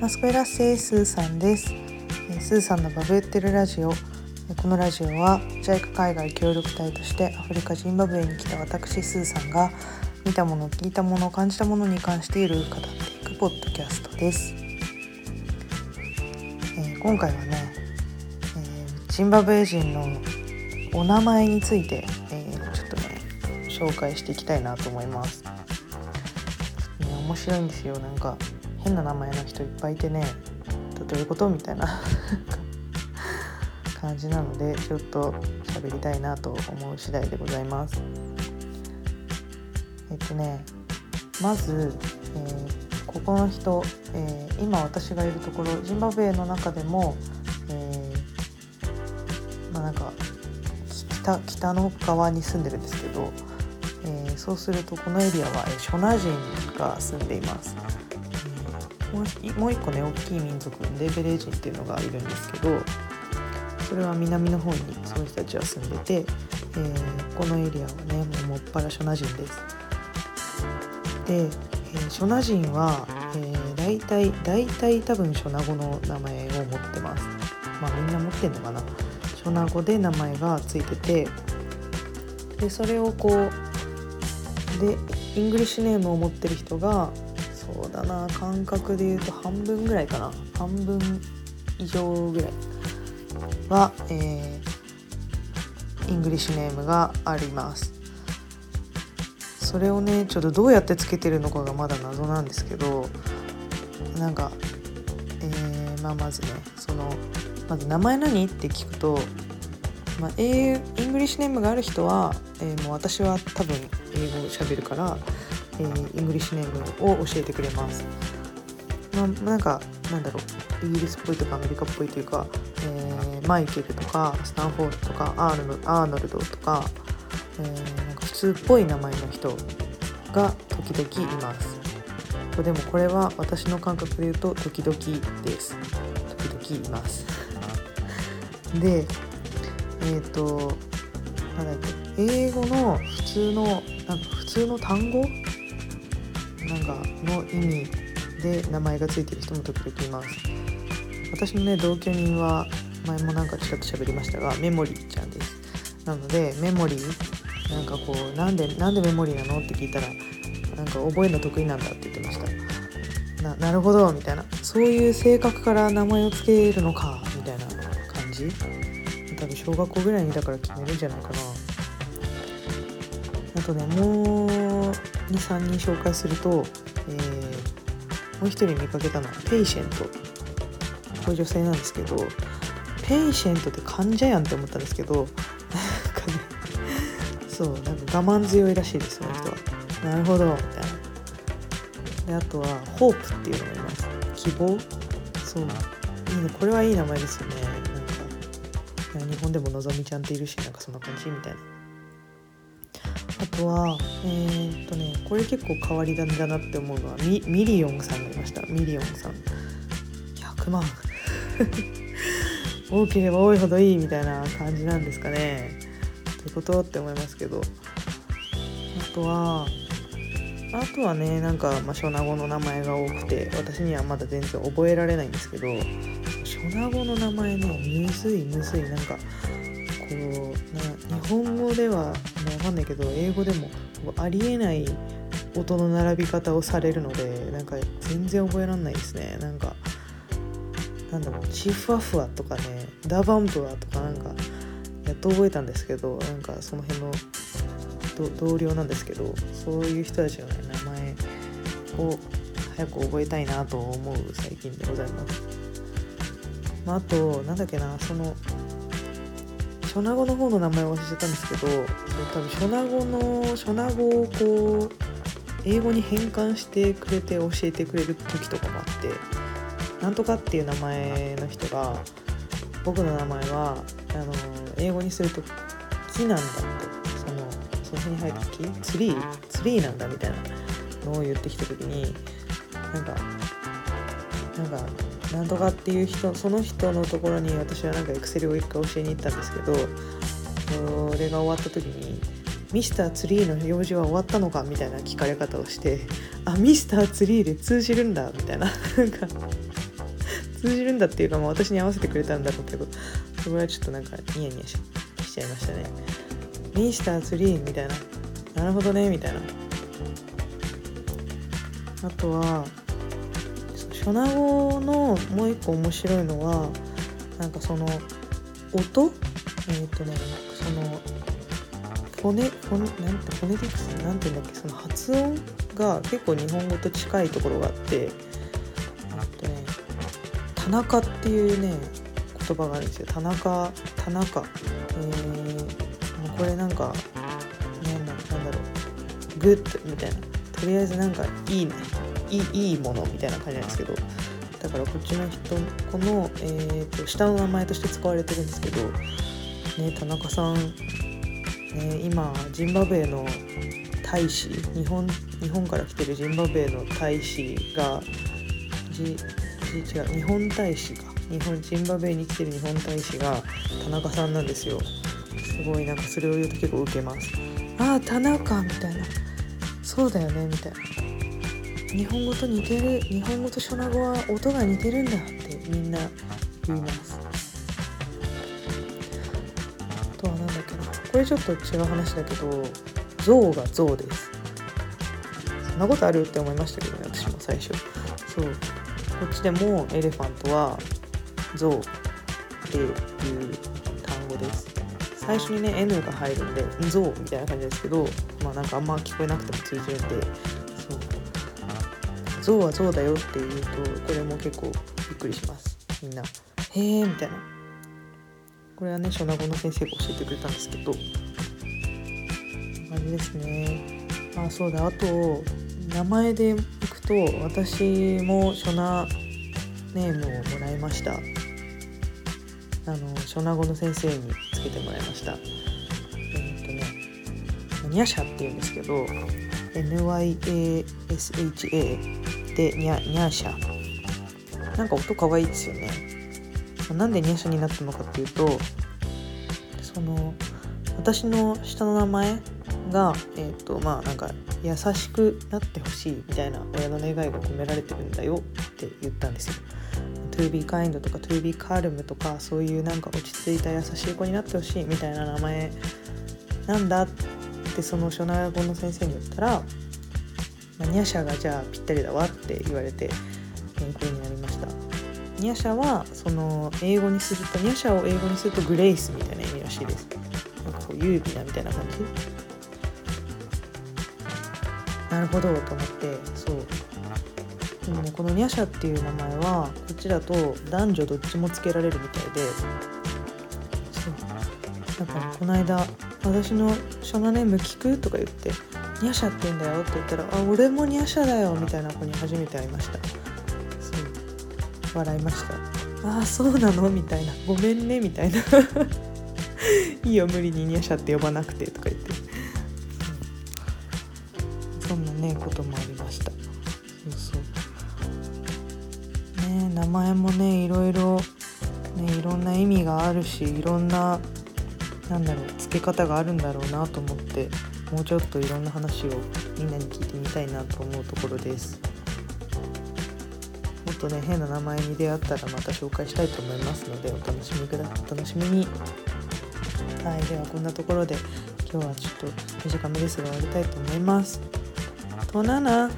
マスコエラッセイスーさんです。えースーさんのバブってるラジオ。えこのラジオは JICA 海外協力隊としてアフリカジンバブエに来た私スーさんが見たもの聞いたもの感じたものに関していろいろ語っていくポッドキャストです、えー今回はね、えージンバブエ人のお名前について、えーちょっとね紹介していきたいなと思います、面白いんですよ。なんか変な名前の人いっぱいいてね。どういうことみたいな。感じなのでちょっと喋りたいなと思う次第でございます。えっとねまず、えーここの人、えー今私がいるところジンバブエの中でも、えーまあなんか北北の側に住んでるんですけど、えそうするとこのエリアは、えショナ人が住んでいます、もう一個ね大きい民族レベレ人っていうのがいるんですけどそれは南の方にその人たちは住んでて、えーこのエリアはねもうもっぱらショナ人です。で、えーショナ人は、えー大体大体多分ショナ語の名前を持ってます。まあみんな持ってんのかな。ショナ語で名前がついててでそれをこうで English name を持ってる人がそうだな感覚で言うと半分ぐらいかな。半分以上ぐらいは、えー English name があります。それをねちょっとどうやってつけてるのかがまだ謎なんですけどなんか、えーまあ、まずねそのまず名前何？って聞くと、まあ、英 English name がある人は、えーもう私は多分英語を喋るから、えー English name を教えてくれます。まあ、なんかなんだろうイギリスっぽいとかアメリカっぽいというか、えーマイケルとかスタンフォードとかアーノルアーノルドとか、えーなんか普通っぽい名前の人が時々います。でもこれは私の感覚で言うと時々です。時々います。で、えっ、となんだっけ英語の普通のなんか普通の単語なんかの意味で名前がついてる人も時々います。私のね同居人は前もなんかちらっと喋りましたがメモリーちゃんです。なのでメモリーなんかこうなんでなんでメモリーなのって聞いたらなんか覚えるの得意なんだって言ってました。ななるほどみたいなそういう性格から名前を付けるのかみたいな感じ？小学校ぐらいにだから決めるんじゃないかな。あとねもう23人紹介すると、えーもう一人見かけたのは Patient これ女性なんですけど patient って患者やんって思ったんですけどなんかねそうなんか我慢強いらしいですその人は。なるほどみたいな。であとは Hope っていうのがいます。希望。そう。いいね。これはいい名前ですよね。日本でものぞみちゃんっているしなんかそんな感じみたいな。あとはえーっとねこれ結構変わり種だなって思うのはミ Million さんがいました。 Million さん。100万多ければ多いほどいいみたいな感じなんですかね。ということって思いますけど。あとはあとはねなんか、まあ、ショナ語の名前が多くて私にはまだ全然覚えられないんですけどショナ語の名前ねむずいむずいなんかこうな日本語ではわかんないけど英語でもありえない音の並び方をされるのでなんか全然覚えられないですね。なんかなんだろうチフワフワとかねダバンプワとかなんかやっと覚えたんですけどなんかその辺の同僚なんですけどそういう人たちの、ね、名前を早く覚えたいなと思う最近でございます。まあ、あとなんだっけなそのショナ語の方の名前を忘れちゃったんですけどそう多分ショナ語のショナ語をこう英語に変換してくれて教えてくれる時とかもあってなんとかっていう名前の人が僕の名前はあの英語にすると木なんだってその辺に生えた木ツリーツリーなんだみたいなのを言ってきた時になんかなんかなんとかっていう人その人のところに私はなんかエクセルを一回教えに行ったんですけどそれが終わった時にミスターツリーの用事は終わったのかみたいな聞かれ方をしてあミスターツリーで通じるんだみたいななんか通じるんだっていうか、まあ、私に合わせてくれたんだろうけどそれはちょっとなんかニヤニヤしちゃいましたね。ミスターツリーみたいな。なるほどねみたいな。あとはショナ語のもう一個面白いのはなんかその音？えっ、ー、とねそのフォネフォネなんてフォネティクスなんて言うんだっけ？その発音が結構日本語と近いところがあってあとね Tanaka っていうね言葉があるんですよ。 Tanaka Tanaka。えー、これなんかなんだなんだろう。 good みたいな。とりあえずなんかいいね。いいいいものみたいな感じなんですけど。だからこっちの人この、えーと、下の名前として使われてるんですけど、ね、田中さん、ね、今ジンバブエの大使。日本日本から来てるジンバブエの大使がじ違う日本大使か。日本ジンバブエに来てる日本大使が田中さんなんですよ。すごいなんかそれを言うと結構受けます。ああ田中みたいな。そうだよねみたいな。日本語と似てる日本語とショナ語は音が似てるんだってみんな言います。あとは何だっけな。これちょっと違う話だけど象が象です。そんなことあるって思いましたけどね私も最初。そう。こっちでもエレファントは象っていう最初にね N が入るんで「象」みたいな感じですけどまあなんかあんま聞こえなくても通じるんで象は象だよって言うとこれも結構びっくりします。みんな「へえ」みたいな。これはね初名語の先生が教えてくれたんですけど感じですね。あそうだ。あと名前でいくと私も初名ネームをもらいました。あの初名語の先生にけてもらいました。えー、っとねニャシャっていうんですけど NYASHA でニャニャーシャ。なんか音かわいいですよね。なんでニャシャになったのかっていうとその私の下の名前がえっ、ー、とまあなんか優しくなってほしいみたいな親の願いが込められてるんだよって言ったんですよ。To be kind とか to be calm とかそういうなんか落ち着いた優しい子になってほしいみたいな名前なんだってその初名語の先生に言ったらニャシャがじゃあぴったりだわって言われて変更になりました。ニャシャはその英語にするとニャシャを英語にするとグレイスみたいな意味らしいです。なんかこう優美なみたいな感じ。なるほどと思ってそう。でもねこのニャシャっていう名前はこっちだと男女どっちもつけられるみたいで。そう。なんかこの間私のショナネーム聞くとか言ってニャシャって言うんだよって言ったら「あ俺もニャシャだよ」みたいな子に初めて会いました。そう。笑いました「ああそうなの?」みたいな「ごめんね」みたいな「いいよ無理にニャシャって呼ばなくて」とか言って、そんなねこともありました。そうそう。ね名前もねいろいろねいろんな意味があるしいろんななんだろう付け方があるんだろうなと思ってもうちょっといろんな話をみんなに聞いてみたいなと思うところです。もっとね変な名前に出会ったらまた紹介したいと思いますのでお楽しみくだお楽しみに。はいではこんなところで今日はちょっと短めですが終わりたいと思います。となな。